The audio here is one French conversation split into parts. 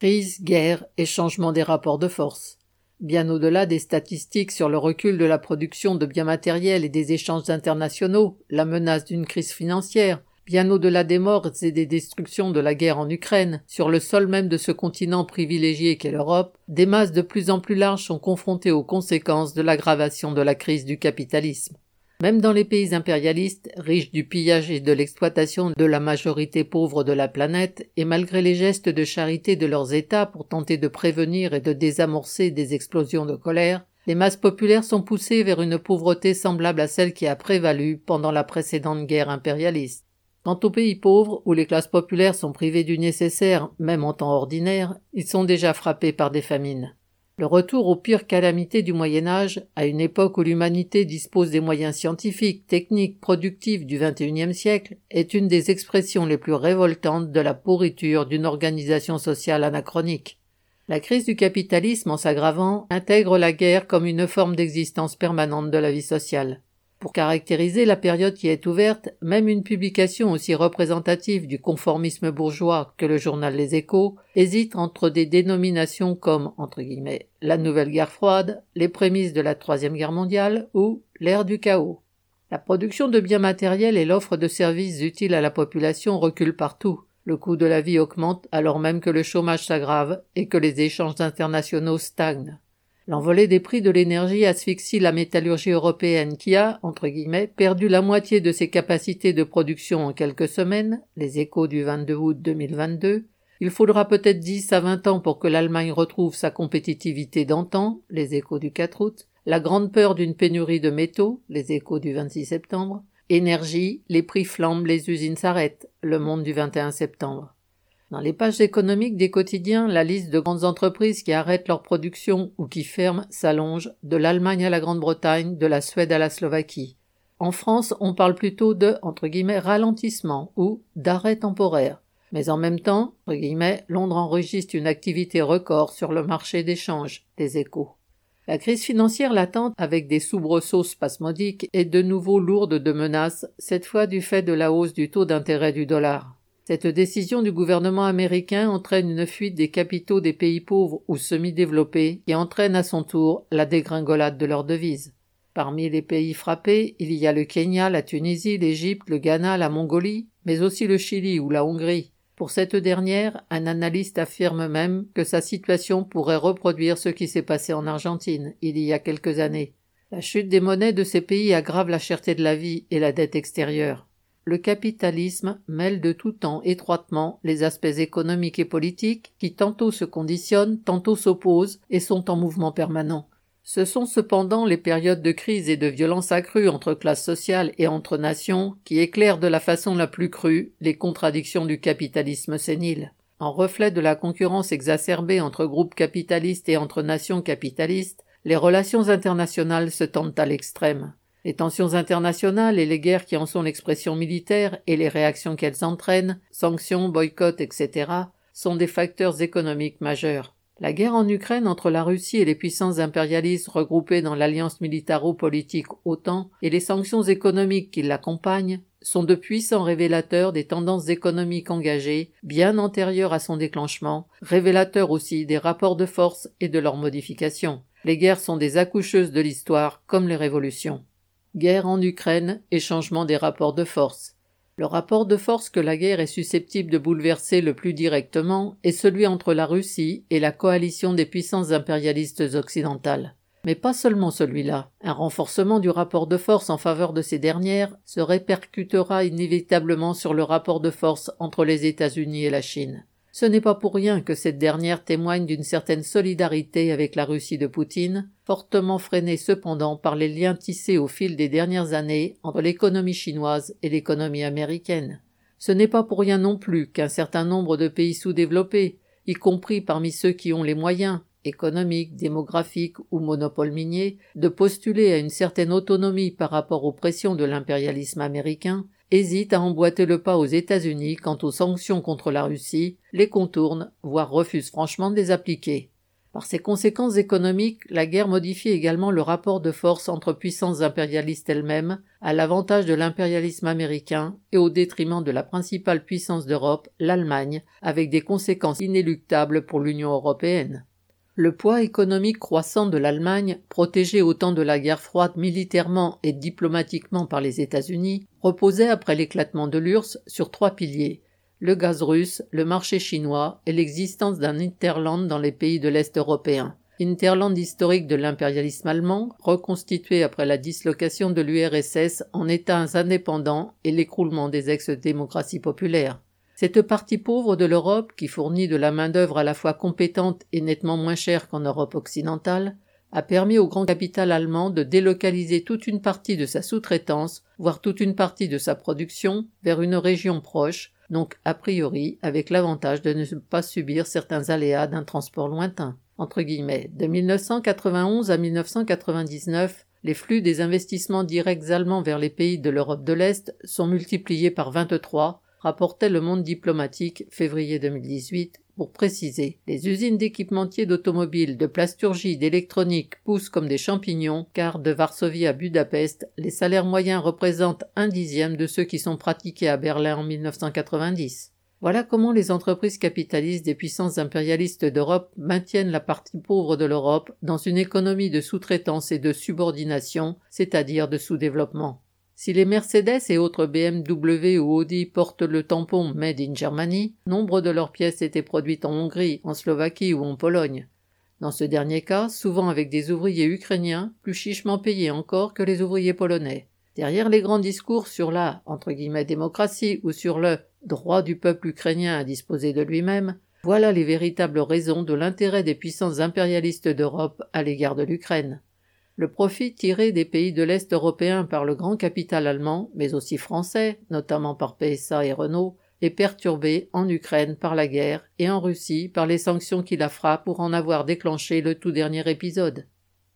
Crise, guerre et changement des rapports de force. Bien au-delà des statistiques sur le recul de la production de biens matériels et des échanges internationaux, la menace d'une crise financière, bien au-delà des morts et des destructions de la guerre en Ukraine, sur le sol même de ce continent privilégié qu'est l'Europe, des masses de plus en plus larges sont confrontées aux conséquences de l'aggravation de la crise du capitalisme. Même dans les pays impérialistes, riches du pillage et de l'exploitation de la majorité pauvre de la planète, et malgré les gestes de charité de leurs États pour tenter de prévenir et de désamorcer des explosions de colère, les masses populaires sont poussées vers une pauvreté semblable à celle qui a prévalu pendant la précédente guerre impérialiste. Quant aux pays pauvres, où les classes populaires sont privées du nécessaire, même en temps ordinaire, ils sont déjà frappés par des famines. Le retour aux pires calamités du Moyen Âge, à une époque où l'humanité dispose des moyens scientifiques, techniques, productifs du XXIe siècle, est une des expressions les plus révoltantes de la pourriture d'une organisation sociale anachronique. La crise du capitalisme, en s'aggravant, intègre la guerre comme une forme d'existence permanente de la vie sociale. Pour caractériser la période qui est ouverte, même une publication aussi représentative du conformisme bourgeois que le journal Les Échos hésite entre des dénominations comme entre guillemets la nouvelle guerre froide, les prémices de la troisième guerre mondiale ou l'ère du chaos. La production de biens matériels et l'offre de services utiles à la population reculent partout. Le coût de la vie augmente alors même que le chômage s'aggrave et que les échanges internationaux stagnent. L'envolée des prix de l'énergie asphyxie la métallurgie européenne qui a, entre guillemets, perdu la moitié de ses capacités de production en quelques semaines, les échos du 22 août 2022. Il faudra peut-être 10 à 20 ans pour que l'Allemagne retrouve sa compétitivité d'antan, les échos du 4 août. La grande peur d'une pénurie de métaux, les échos du 26 septembre. Énergie, les prix flambent, les usines s'arrêtent, le monde du 21 septembre. Dans les pages économiques des quotidiens, la liste de grandes entreprises qui arrêtent leur production ou qui ferment s'allonge, de l'Allemagne à la Grande-Bretagne, de la Suède à la Slovaquie. En France, on parle plutôt de ralentissement ou d'arrêt temporaire. Mais en même temps, entre guillemets, Londres enregistre une activité record sur le marché d'échange, des échos. La crise financière latente, avec des soubresauts spasmodiques, est de nouveau lourde de menaces, cette fois du fait de la hausse du taux d'intérêt du dollar. Cette décision du gouvernement américain entraîne une fuite des capitaux des pays pauvres ou semi-développés et entraîne à son tour la dégringolade de leurs devises. Parmi les pays frappés, il y a le Kenya, la Tunisie, l'Égypte, le Ghana, la Mongolie, mais aussi le Chili ou la Hongrie. Pour cette dernière, un analyste affirme même que sa situation pourrait reproduire ce qui s'est passé en Argentine il y a quelques années. La chute des monnaies de ces pays aggrave la cherté de la vie et la dette extérieure le capitalisme mêle de tout temps étroitement les aspects économiques et politiques qui tantôt se conditionnent, tantôt s'opposent et sont en mouvement permanent. Ce sont cependant les périodes de crise et de violence accrue entre classes sociales et entre nations qui éclairent de la façon la plus crue les contradictions du capitalisme sénile. En reflet de la concurrence exacerbée entre groupes capitalistes et entre nations capitalistes, les relations internationales se tendent à l'extrême. Les tensions internationales et les guerres qui en sont l'expression militaire et les réactions qu'elles entraînent, sanctions, boycotts, etc., sont des facteurs économiques majeurs. La guerre en Ukraine entre la Russie et les puissances impérialistes regroupées dans l'alliance militaro-politique OTAN et les sanctions économiques qui l'accompagnent sont de puissants révélateurs des tendances économiques engagées, bien antérieures à son déclenchement, révélateurs aussi des rapports de force et de leurs modifications. Les guerres sont des accoucheuses de l'histoire comme les révolutions. Guerre en Ukraine et changement des rapports de force. Le rapport de force que la guerre est susceptible de bouleverser le plus directement est celui entre la Russie et la coalition des puissances impérialistes occidentales. Mais pas seulement celui-là. Un renforcement du rapport de force en faveur de ces dernières se répercutera inévitablement sur le rapport de force entre les États-Unis et la Chine. Ce n'est pas pour rien que cette dernière témoigne d'une certaine solidarité avec la Russie de Poutine, fortement freinée cependant par les liens tissés au fil des dernières années entre l'économie chinoise et l'économie américaine. Ce n'est pas pour rien non plus qu'un certain nombre de pays sous-développés, y compris parmi ceux qui ont les moyens, économiques, démographiques ou monopoles miniers, de postuler à une certaine autonomie par rapport aux pressions de l'impérialisme américain, hésite à emboîter le pas aux États-Unis quant aux sanctions contre la Russie, les contourne, voire refuse franchement de les appliquer. Par ses conséquences économiques, la guerre modifie également le rapport de force entre puissances impérialistes elles-mêmes, à l'avantage de l'impérialisme américain et au détriment de la principale puissance d'Europe, l'Allemagne, avec des conséquences inéluctables pour l'Union européenne. Le poids économique croissant de l'Allemagne, protégée au temps de la guerre froide militairement et diplomatiquement par les États-Unis, reposait après l'éclatement de l'URSS sur trois piliers le gaz russe, le marché chinois et l'existence d'un Interland dans les pays de l'Est européen. Interland historique de l'impérialisme allemand, reconstitué après la dislocation de l'URSS en États indépendants et l'écroulement des ex-démocraties populaires. Cette partie pauvre de l'Europe, qui fournit de la main-d'œuvre à la fois compétente et nettement moins chère qu'en Europe occidentale, a permis au grand capital allemand de délocaliser toute une partie de sa sous-traitance, voire toute une partie de sa production, vers une région proche, donc a priori avec l'avantage de ne pas subir certains aléas d'un transport lointain. Entre guillemets. De 1991 à 1999, les flux des investissements directs allemands vers les pays de l'Europe de l'Est sont multipliés par 23, rapportait le monde diplomatique février 2018 pour préciser, les usines d'équipementiers d'automobiles, de plasturgie, d'électronique poussent comme des champignons, car de Varsovie à Budapest, les salaires moyens représentent un dixième de ceux qui sont pratiqués à Berlin en 1990. Voilà comment les entreprises capitalistes des puissances impérialistes d'Europe maintiennent la partie pauvre de l'Europe dans une économie de sous-traitance et de subordination, c'est-à-dire de sous-développement. Si les Mercedes et autres BMW ou Audi portent le tampon Made in Germany, nombre de leurs pièces étaient produites en Hongrie, en Slovaquie ou en Pologne. Dans ce dernier cas, souvent avec des ouvriers ukrainiens, plus chichement payés encore que les ouvriers polonais. Derrière les grands discours sur la démocratie ou sur le droit du peuple ukrainien à disposer de lui-même, voilà les véritables raisons de l'intérêt des puissances impérialistes d'Europe à l'égard de l'Ukraine. Le profit tiré des pays de l'Est européen par le grand capital allemand, mais aussi français, notamment par PSA et Renault, est perturbé en Ukraine par la guerre et en Russie par les sanctions qui la frappent pour en avoir déclenché le tout dernier épisode.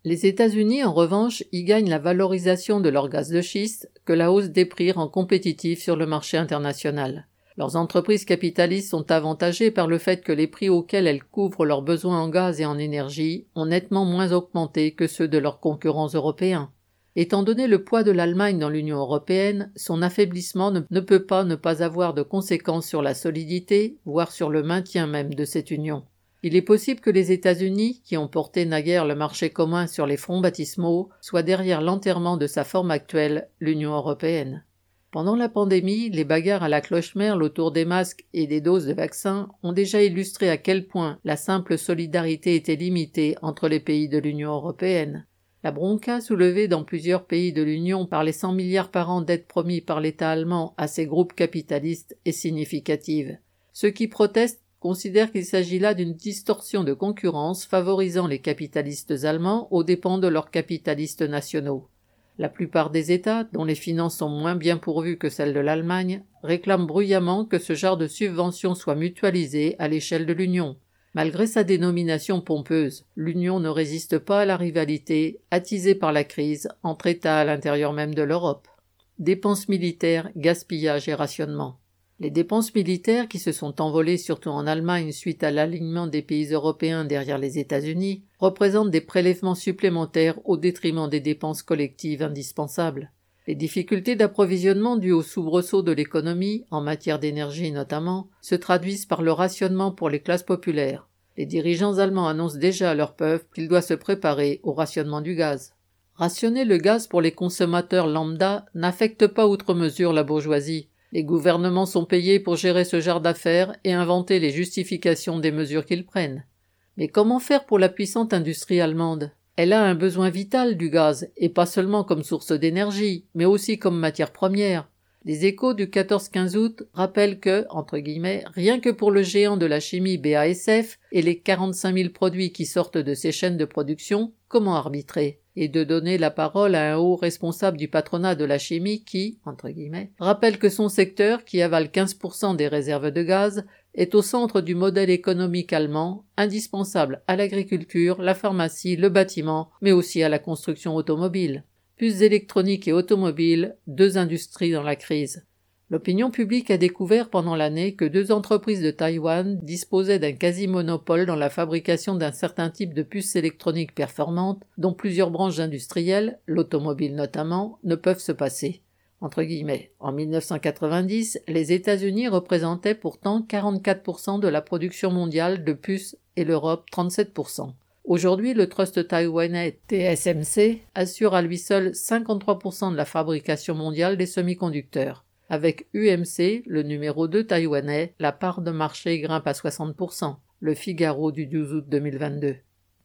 Les États-Unis, en revanche, y gagnent la valorisation de leur gaz de schiste que la hausse des prix rend compétitif sur le marché international. Leurs entreprises capitalistes sont avantagées par le fait que les prix auxquels elles couvrent leurs besoins en gaz et en énergie ont nettement moins augmenté que ceux de leurs concurrents européens. Étant donné le poids de l'Allemagne dans l'Union européenne, son affaiblissement ne, peut pas ne pas avoir de conséquences sur la solidité, voire sur le maintien même de cette union. Il est possible que les États-Unis, qui ont porté naguère le marché commun sur les fronts baptismaux, soient derrière l'enterrement de sa forme actuelle, l'Union européenne. Pendant la pandémie, les bagarres à la cloche-merle autour des masques et des doses de vaccins ont déjà illustré à quel point la simple solidarité était limitée entre les pays de l'Union européenne. La bronca soulevée dans plusieurs pays de l'Union par les 100 milliards par an d'aides promis par l'État allemand à ces groupes capitalistes est significative. Ceux qui protestent considèrent qu'il s'agit là d'une distorsion de concurrence favorisant les capitalistes allemands aux dépens de leurs capitalistes nationaux. La plupart des États, dont les finances sont moins bien pourvues que celles de l'Allemagne, réclament bruyamment que ce genre de subventions soit mutualisé à l'échelle de l'Union. Malgré sa dénomination pompeuse, l'Union ne résiste pas à la rivalité, attisée par la crise, entre États à l'intérieur même de l'Europe. Dépenses militaires, gaspillage et rationnement. Les dépenses militaires qui se sont envolées surtout en Allemagne suite à l'alignement des pays européens derrière les États-Unis représentent des prélèvements supplémentaires au détriment des dépenses collectives indispensables. Les difficultés d'approvisionnement dues au soubresaut de l'économie, en matière d'énergie notamment, se traduisent par le rationnement pour les classes populaires. Les dirigeants allemands annoncent déjà à leur peuple qu'il doit se préparer au rationnement du gaz. Rationner le gaz pour les consommateurs lambda n'affecte pas outre mesure la bourgeoisie, les gouvernements sont payés pour gérer ce genre d'affaires et inventer les justifications des mesures qu'ils prennent. Mais comment faire pour la puissante industrie allemande? Elle a un besoin vital du gaz, et pas seulement comme source d'énergie, mais aussi comme matière première. Les échos du 14-15 août rappellent que, entre guillemets, rien que pour le géant de la chimie BASF et les 45 000 produits qui sortent de ses chaînes de production, comment arbitrer? Et de donner la parole à un haut responsable du patronat de la chimie qui, entre guillemets, rappelle que son secteur, qui avale 15% des réserves de gaz, est au centre du modèle économique allemand, indispensable à l'agriculture, la pharmacie, le bâtiment, mais aussi à la construction automobile. Puces électroniques et automobiles, deux industries dans la crise. L'opinion publique a découvert pendant l'année que deux entreprises de Taïwan disposaient d'un quasi-monopole dans la fabrication d'un certain type de puces électroniques performantes dont plusieurs branches industrielles, l'automobile notamment, ne peuvent se passer. Entre guillemets. En 1990, les États-Unis représentaient pourtant 44% de la production mondiale de puces et l'Europe 37%. Aujourd'hui, le trust taïwanais TSMC assure à lui seul 53% de la fabrication mondiale des semi-conducteurs. Avec UMC, le numéro 2 taïwanais, la part de marché grimpe à 60%, le Figaro du 12 août 2022.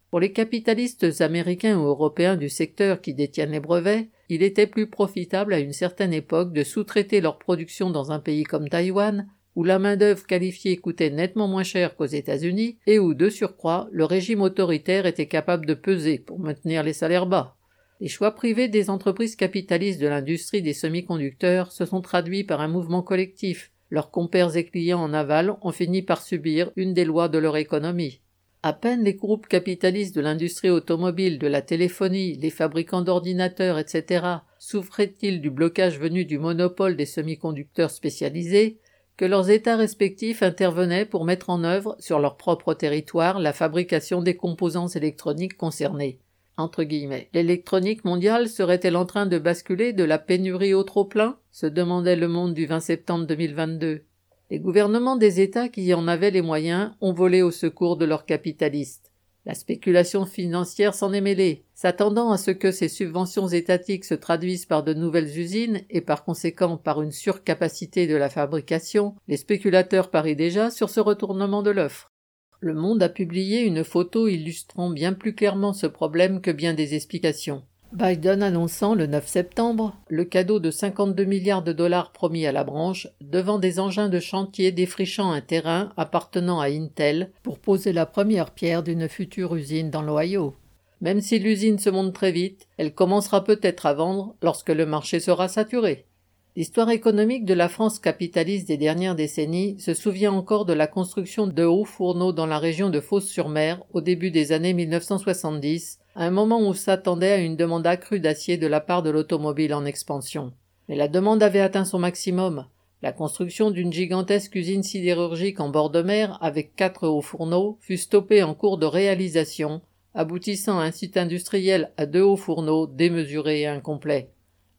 Pour les capitalistes américains ou européens du secteur qui détiennent les brevets, il était plus profitable à une certaine époque de sous-traiter leur production dans un pays comme Taïwan, où la main-d'œuvre qualifiée coûtait nettement moins cher qu'aux États-Unis et où, de surcroît, le régime autoritaire était capable de peser pour maintenir les salaires bas. Les choix privés des entreprises capitalistes de l'industrie des semi-conducteurs se sont traduits par un mouvement collectif. Leurs compères et clients en aval ont fini par subir une des lois de leur économie. À peine les groupes capitalistes de l'industrie automobile, de la téléphonie, les fabricants d'ordinateurs, etc. souffraient-ils du blocage venu du monopole des semi-conducteurs spécialisés que leurs États respectifs intervenaient pour mettre en œuvre sur leur propre territoire la fabrication des composants électroniques concernés? Entre guillemets. L'électronique mondiale serait-elle en train de basculer de la pénurie au trop-plein se demandait le monde du 20 septembre 2022. Les gouvernements des États qui en avaient les moyens ont volé au secours de leurs capitalistes. La spéculation financière s'en est mêlée, s'attendant à ce que ces subventions étatiques se traduisent par de nouvelles usines et par conséquent par une surcapacité de la fabrication, les spéculateurs parient déjà sur ce retournement de l'offre. Le Monde a publié une photo illustrant bien plus clairement ce problème que bien des explications. Biden annonçant le 9 septembre le cadeau de 52 milliards de dollars promis à la branche devant des engins de chantier défrichant un terrain appartenant à Intel pour poser la première pierre d'une future usine dans l'Ohio. Même si l'usine se monte très vite, elle commencera peut-être à vendre lorsque le marché sera saturé. L'histoire économique de la France capitaliste des dernières décennies se souvient encore de la construction de hauts fourneaux dans la région de Fos-sur-Mer au début des années 1970, à un moment où s'attendait à une demande accrue d'acier de la part de l'automobile en expansion. Mais la demande avait atteint son maximum. La construction d'une gigantesque usine sidérurgique en bord de mer avec quatre hauts fourneaux fut stoppée en cours de réalisation, aboutissant à un site industriel à deux hauts fourneaux démesurés et incomplets.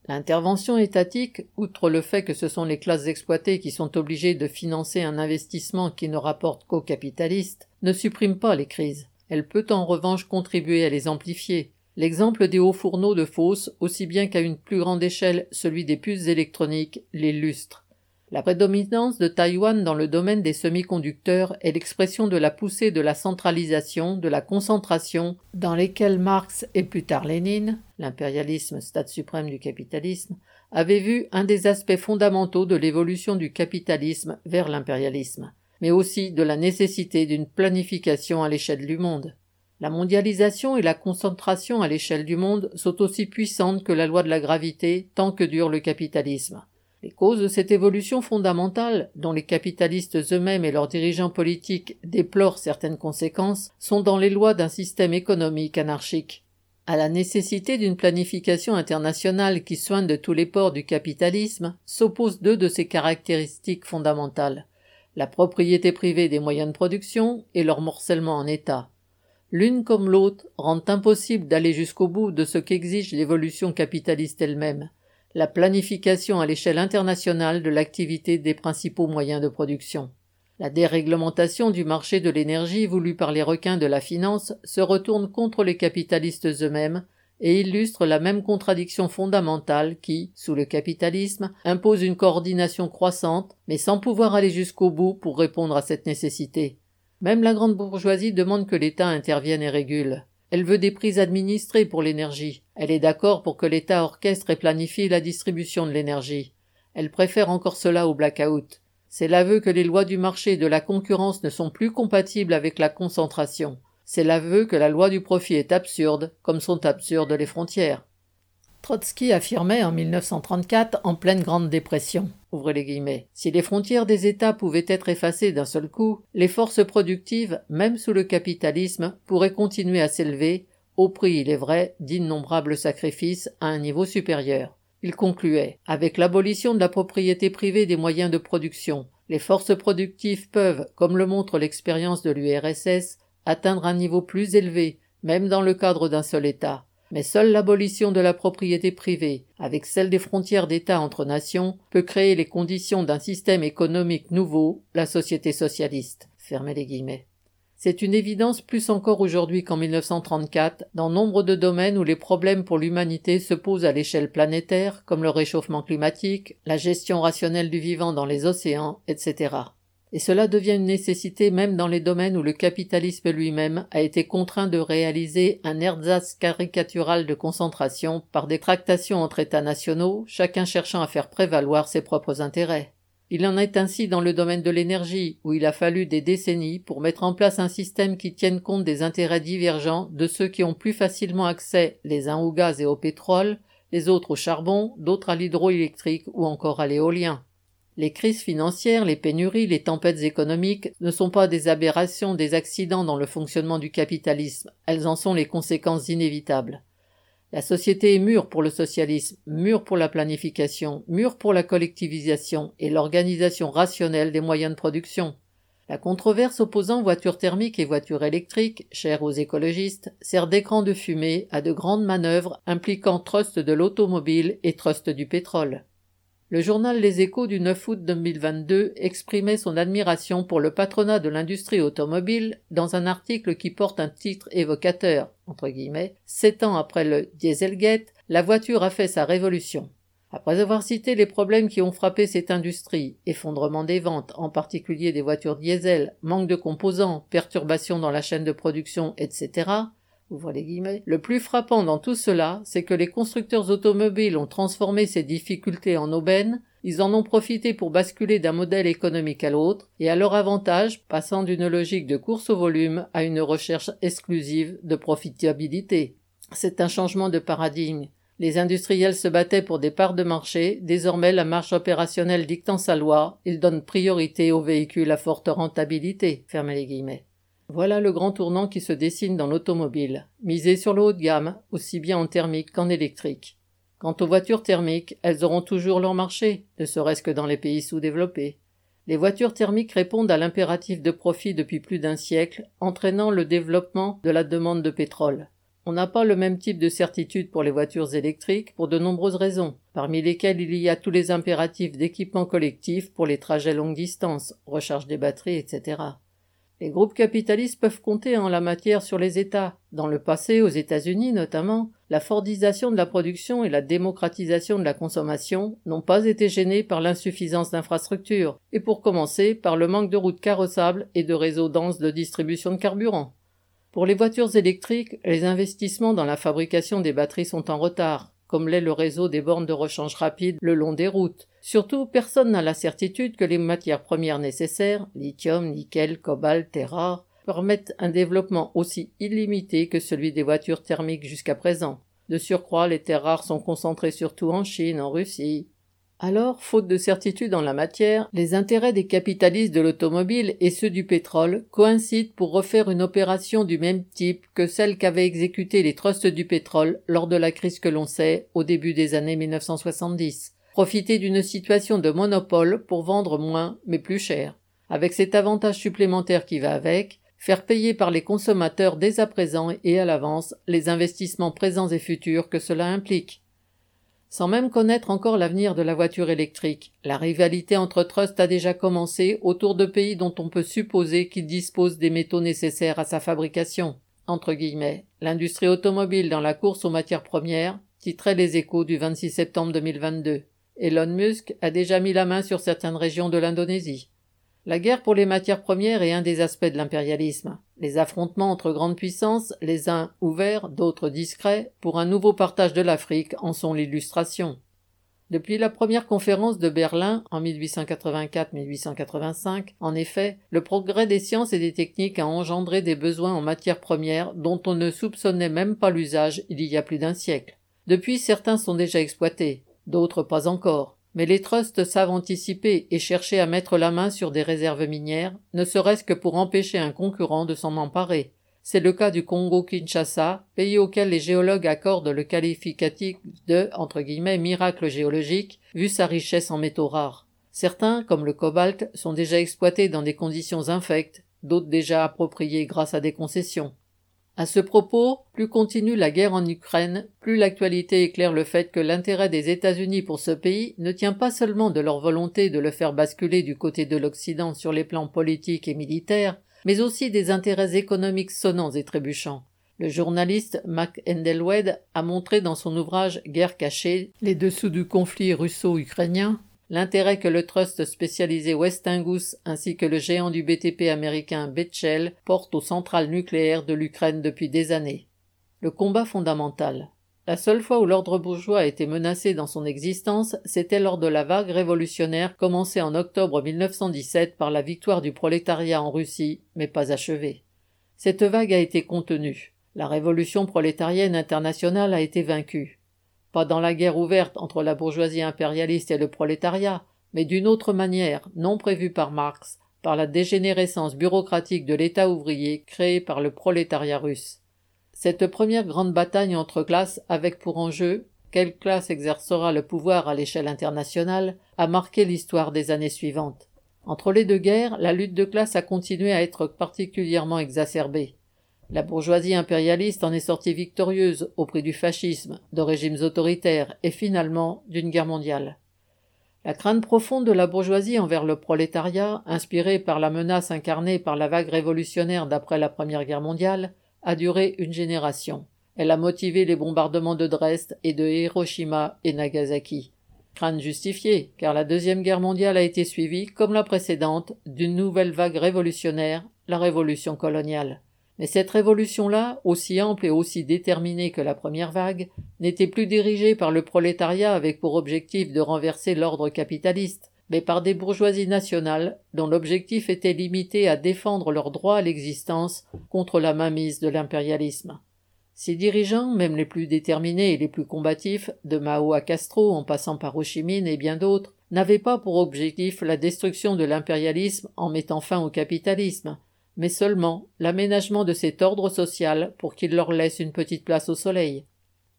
L'intervention étatique, outre le fait que ce sont les classes exploitées qui sont obligées de financer un investissement qui ne rapporte qu'aux capitalistes, ne supprime pas les crises. Elle peut en revanche contribuer à les amplifier. L'exemple des hauts fourneaux de Fosse, aussi bien qu'à une plus grande échelle celui des puces électroniques, l'illustre. La prédominance de Taïwan dans le domaine des semi-conducteurs est l'expression de la poussée de la centralisation, de la concentration, dans lesquelles Marx et plus tard Lénine, l'impérialisme stade suprême du capitalisme, avaient vu un des aspects fondamentaux de l'évolution du capitalisme vers l'impérialisme, mais aussi de la nécessité d'une planification à l'échelle du monde. La mondialisation et la concentration à l'échelle du monde sont aussi puissantes que la loi de la gravité tant que dure le capitalisme. Les causes de cette évolution fondamentale, dont les capitalistes eux-mêmes et leurs dirigeants politiques déplorent certaines conséquences, sont dans les lois d'un système économique anarchique. À la nécessité d'une planification internationale qui soigne de tous les ports du capitalisme s'opposent deux de ses caractéristiques fondamentales la propriété privée des moyens de production et leur morcellement en État. L'une comme l'autre rendent impossible d'aller jusqu'au bout de ce qu'exige l'évolution capitaliste elle-même la planification à l'échelle internationale de l'activité des principaux moyens de production. La déréglementation du marché de l'énergie voulue par les requins de la finance se retourne contre les capitalistes eux-mêmes et illustre la même contradiction fondamentale qui, sous le capitalisme, impose une coordination croissante, mais sans pouvoir aller jusqu'au bout pour répondre à cette nécessité. Même la grande bourgeoisie demande que l'État intervienne et régule. Elle veut des prix administrés pour l'énergie. Elle est d'accord pour que l'État orchestre et planifie la distribution de l'énergie. Elle préfère encore cela au blackout. C'est l'aveu que les lois du marché et de la concurrence ne sont plus compatibles avec la concentration. C'est l'aveu que la loi du profit est absurde, comme sont absurdes les frontières. Trotsky affirmait en 1934, en pleine Grande Dépression, les guillemets, si les frontières des États pouvaient être effacées d'un seul coup, les forces productives, même sous le capitalisme, pourraient continuer à s'élever, au prix, il est vrai, d'innombrables sacrifices, à un niveau supérieur. Il concluait Avec l'abolition de la propriété privée des moyens de production, les forces productives peuvent, comme le montre l'expérience de l'URSS, atteindre un niveau plus élevé, même dans le cadre d'un seul État. Mais seule l'abolition de la propriété privée, avec celle des frontières d'État entre nations, peut créer les conditions d'un système économique nouveau, la société socialiste. les guillemets. C'est une évidence plus encore aujourd'hui qu'en 1934 dans nombre de domaines où les problèmes pour l'humanité se posent à l'échelle planétaire, comme le réchauffement climatique, la gestion rationnelle du vivant dans les océans, etc. Et cela devient une nécessité même dans les domaines où le capitalisme lui-même a été contraint de réaliser un ersatz caricatural de concentration par des tractations entre États nationaux, chacun cherchant à faire prévaloir ses propres intérêts. Il en est ainsi dans le domaine de l'énergie, où il a fallu des décennies pour mettre en place un système qui tienne compte des intérêts divergents de ceux qui ont plus facilement accès les uns au gaz et au pétrole, les autres au charbon, d'autres à l'hydroélectrique ou encore à l'éolien. Les crises financières, les pénuries, les tempêtes économiques ne sont pas des aberrations, des accidents dans le fonctionnement du capitalisme, elles en sont les conséquences inévitables. La société est mûre pour le socialisme, mûre pour la planification, mûre pour la collectivisation et l'organisation rationnelle des moyens de production. La controverse opposant voitures thermiques et voitures électriques, chère aux écologistes, sert d'écran de fumée à de grandes manœuvres impliquant trust de l'automobile et trust du pétrole. Le journal Les Échos du 9 août 2022 exprimait son admiration pour le patronat de l'industrie automobile dans un article qui porte un titre évocateur, entre guillemets, sept ans après le Dieselgate, la voiture a fait sa révolution. Après avoir cité les problèmes qui ont frappé cette industrie, effondrement des ventes, en particulier des voitures diesel, manque de composants, perturbations dans la chaîne de production, etc., le plus frappant dans tout cela, c'est que les constructeurs automobiles ont transformé ces difficultés en aubaines, ils en ont profité pour basculer d'un modèle économique à l'autre, et à leur avantage, passant d'une logique de course au volume à une recherche exclusive de profitabilité. C'est un changement de paradigme. Les industriels se battaient pour des parts de marché, désormais la marche opérationnelle dictant sa loi, ils donnent priorité aux véhicules à forte rentabilité. les guillemets. Voilà le grand tournant qui se dessine dans l'automobile, misé sur le haut de gamme, aussi bien en thermique qu'en électrique. Quant aux voitures thermiques, elles auront toujours leur marché, ne serait-ce que dans les pays sous-développés. Les voitures thermiques répondent à l'impératif de profit depuis plus d'un siècle, entraînant le développement de la demande de pétrole. On n'a pas le même type de certitude pour les voitures électriques pour de nombreuses raisons, parmi lesquelles il y a tous les impératifs d'équipement collectif pour les trajets longue distance, recharge des batteries, etc. Les groupes capitalistes peuvent compter en la matière sur les États. Dans le passé, aux États-Unis notamment, la fordisation de la production et la démocratisation de la consommation n'ont pas été gênées par l'insuffisance d'infrastructures, et pour commencer par le manque de routes carrossables et de réseaux denses de distribution de carburant. Pour les voitures électriques, les investissements dans la fabrication des batteries sont en retard, comme l'est le réseau des bornes de rechange rapide le long des routes, Surtout, personne n'a la certitude que les matières premières nécessaires, lithium, nickel, cobalt, terres rares, permettent un développement aussi illimité que celui des voitures thermiques jusqu'à présent. De surcroît, les terres rares sont concentrées surtout en Chine, en Russie. Alors, faute de certitude en la matière, les intérêts des capitalistes de l'automobile et ceux du pétrole coïncident pour refaire une opération du même type que celle qu'avaient exécutée les trusts du pétrole lors de la crise que l'on sait au début des années 1970 profiter d'une situation de monopole pour vendre moins mais plus cher, avec cet avantage supplémentaire qui va avec, faire payer par les consommateurs dès à présent et à l'avance les investissements présents et futurs que cela implique. Sans même connaître encore l'avenir de la voiture électrique, la rivalité entre trusts a déjà commencé autour de pays dont on peut supposer qu'ils disposent des métaux nécessaires à sa fabrication. Entre guillemets, l'industrie automobile dans la course aux matières premières, titrait les échos du 26 septembre 2022. Elon Musk a déjà mis la main sur certaines régions de l'Indonésie. La guerre pour les matières premières est un des aspects de l'impérialisme. Les affrontements entre grandes puissances, les uns ouverts, d'autres discrets, pour un nouveau partage de l'Afrique en sont l'illustration. Depuis la première conférence de Berlin en 1884-1885, en effet, le progrès des sciences et des techniques a engendré des besoins en matières premières dont on ne soupçonnait même pas l'usage il y a plus d'un siècle. Depuis, certains sont déjà exploités d'autres pas encore. Mais les trusts savent anticiper et chercher à mettre la main sur des réserves minières, ne serait-ce que pour empêcher un concurrent de s'en emparer. C'est le cas du Congo-Kinshasa, pays auquel les géologues accordent le qualificatif de entre guillemets, miracle géologique, vu sa richesse en métaux rares. Certains, comme le cobalt, sont déjà exploités dans des conditions infectes, d'autres déjà appropriés grâce à des concessions. À ce propos, plus continue la guerre en Ukraine, plus l'actualité éclaire le fait que l'intérêt des États-Unis pour ce pays ne tient pas seulement de leur volonté de le faire basculer du côté de l'Occident sur les plans politiques et militaires, mais aussi des intérêts économiques sonnants et trébuchants. Le journaliste Mac Endelwed a montré dans son ouvrage Guerre cachée les dessous du conflit russo-ukrainien l'intérêt que le trust spécialisé Westinghouse ainsi que le géant du BTP américain Bechtel portent aux centrales nucléaires de l'Ukraine depuis des années. Le combat fondamental. La seule fois où l'ordre bourgeois a été menacé dans son existence, c'était lors de la vague révolutionnaire commencée en octobre 1917 par la victoire du prolétariat en Russie, mais pas achevée. Cette vague a été contenue. La révolution prolétarienne internationale a été vaincue pas dans la guerre ouverte entre la bourgeoisie impérialiste et le prolétariat, mais d'une autre manière, non prévue par Marx, par la dégénérescence bureaucratique de l'État ouvrier créé par le prolétariat russe. Cette première grande bataille entre classes avec pour enjeu quelle classe exercera le pouvoir à l'échelle internationale a marqué l'histoire des années suivantes. Entre les deux guerres, la lutte de classe a continué à être particulièrement exacerbée. La bourgeoisie impérialiste en est sortie victorieuse au prix du fascisme, de régimes autoritaires et finalement d'une guerre mondiale. La crainte profonde de la bourgeoisie envers le prolétariat, inspirée par la menace incarnée par la vague révolutionnaire d'après la Première Guerre mondiale, a duré une génération. Elle a motivé les bombardements de Dresde et de Hiroshima et Nagasaki. Crainte justifiée, car la Deuxième Guerre mondiale a été suivie, comme la précédente, d'une nouvelle vague révolutionnaire, la révolution coloniale. Mais cette révolution-là, aussi ample et aussi déterminée que la première vague, n'était plus dirigée par le prolétariat avec pour objectif de renverser l'ordre capitaliste, mais par des bourgeoisies nationales dont l'objectif était limité à défendre leur droit à l'existence contre la mainmise de l'impérialisme. Ces dirigeants, même les plus déterminés et les plus combatifs, de Mao à Castro en passant par Ho Chi Minh et bien d'autres, n'avaient pas pour objectif la destruction de l'impérialisme en mettant fin au capitalisme, mais seulement l'aménagement de cet ordre social pour qu'il leur laisse une petite place au soleil.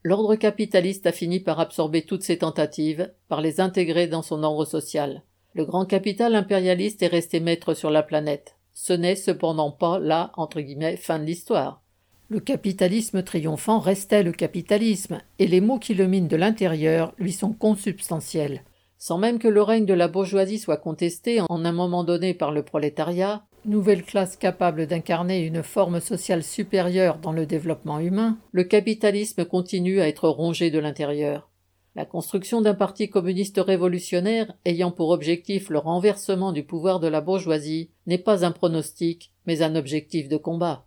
L'ordre capitaliste a fini par absorber toutes ces tentatives, par les intégrer dans son ordre social. Le grand capital impérialiste est resté maître sur la planète. Ce n'est cependant pas la entre guillemets fin de l'histoire. Le capitalisme triomphant restait le capitalisme, et les maux qui le minent de l'intérieur lui sont consubstantiels. Sans même que le règne de la bourgeoisie soit contesté en un moment donné par le prolétariat, nouvelle classe capable d'incarner une forme sociale supérieure dans le développement humain, le capitalisme continue à être rongé de l'intérieur. La construction d'un parti communiste révolutionnaire ayant pour objectif le renversement du pouvoir de la bourgeoisie n'est pas un pronostic, mais un objectif de combat.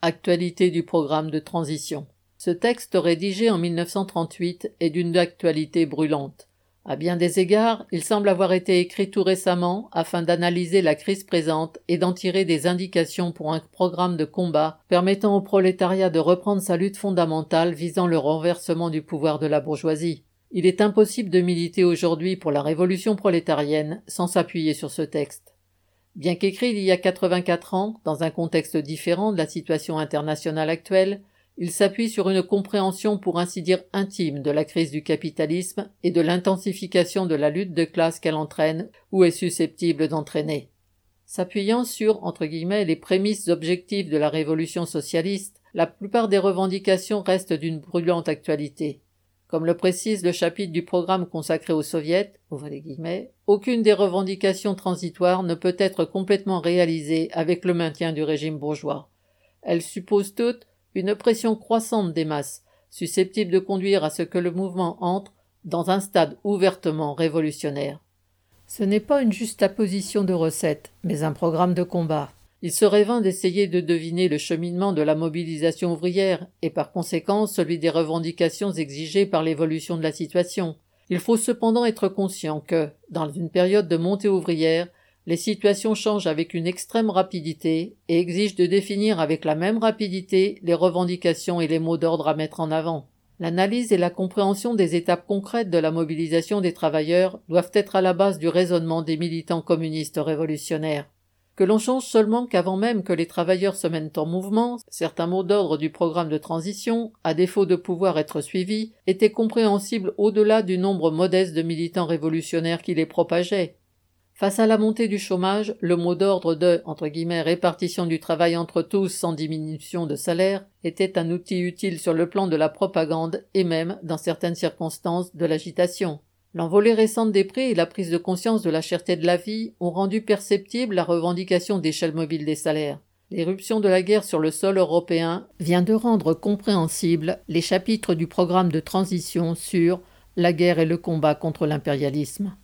Actualité du programme de transition. Ce texte rédigé en 1938 est d'une actualité brûlante. À bien des égards, il semble avoir été écrit tout récemment afin d'analyser la crise présente et d'en tirer des indications pour un programme de combat permettant au prolétariat de reprendre sa lutte fondamentale visant le renversement du pouvoir de la bourgeoisie. Il est impossible de militer aujourd'hui pour la révolution prolétarienne sans s'appuyer sur ce texte. Bien qu'écrit il y a 84 ans, dans un contexte différent de la situation internationale actuelle, il s'appuie sur une compréhension pour ainsi dire intime de la crise du capitalisme et de l'intensification de la lutte de classe qu'elle entraîne ou est susceptible d'entraîner. S'appuyant sur entre guillemets les prémices objectives de la révolution socialiste, la plupart des revendications restent d'une brûlante actualité. Comme le précise le chapitre du programme consacré aux soviets, guillemets, aucune des revendications transitoires ne peut être complètement réalisée avec le maintien du régime bourgeois. Elles supposent toutes une pression croissante des masses, susceptible de conduire à ce que le mouvement entre dans un stade ouvertement révolutionnaire. Ce n'est pas une juxtaposition de recettes, mais un programme de combat. Il serait vain d'essayer de deviner le cheminement de la mobilisation ouvrière et par conséquent celui des revendications exigées par l'évolution de la situation. Il faut cependant être conscient que, dans une période de montée ouvrière, les situations changent avec une extrême rapidité et exigent de définir avec la même rapidité les revendications et les mots d'ordre à mettre en avant. L'analyse et la compréhension des étapes concrètes de la mobilisation des travailleurs doivent être à la base du raisonnement des militants communistes révolutionnaires. que l'on change seulement qu'avant même que les travailleurs se mènent en mouvement, certains mots d'ordre du programme de transition, à défaut de pouvoir être suivis, étaient compréhensibles au-delà du nombre modeste de militants révolutionnaires qui les propageaient. Face à la montée du chômage, le mot d'ordre de entre guillemets, répartition du travail entre tous sans diminution de salaire était un outil utile sur le plan de la propagande et même, dans certaines circonstances, de l'agitation. L'envolée récente des prix et la prise de conscience de la cherté de la vie ont rendu perceptible la revendication d'échelle mobile des salaires. L'éruption de la guerre sur le sol européen vient de rendre compréhensibles les chapitres du programme de transition sur la guerre et le combat contre l'impérialisme.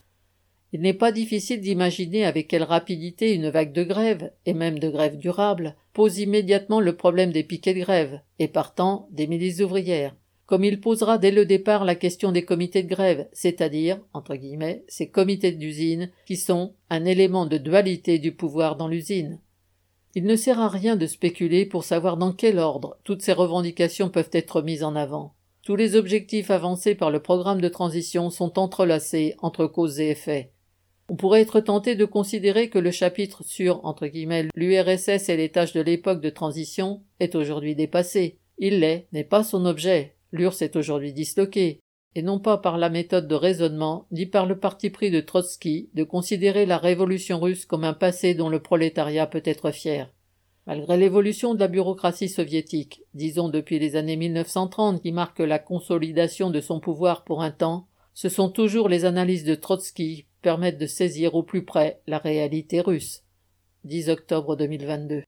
Il n'est pas difficile d'imaginer avec quelle rapidité une vague de grève, et même de grève durable, pose immédiatement le problème des piquets de grève, et partant des milices ouvrières comme il posera dès le départ la question des comités de grève, c'est-à-dire, entre guillemets, ces comités d'usine qui sont un élément de dualité du pouvoir dans l'usine. Il ne sert à rien de spéculer pour savoir dans quel ordre toutes ces revendications peuvent être mises en avant. Tous les objectifs avancés par le programme de transition sont entrelacés entre cause et effet. On pourrait être tenté de considérer que le chapitre sur entre guillemets l'URSS et les tâches de l'époque de transition est aujourd'hui dépassé. Il l'est, n'est pas son objet, L'URSS est aujourd'hui disloquée, et non pas par la méthode de raisonnement, ni par le parti pris de Trotsky de considérer la révolution russe comme un passé dont le prolétariat peut être fier. Malgré l'évolution de la bureaucratie soviétique, disons depuis les années 1930 qui marquent la consolidation de son pouvoir pour un temps, ce sont toujours les analyses de Trotsky permettent de saisir au plus près la réalité russe. 10 octobre 2022.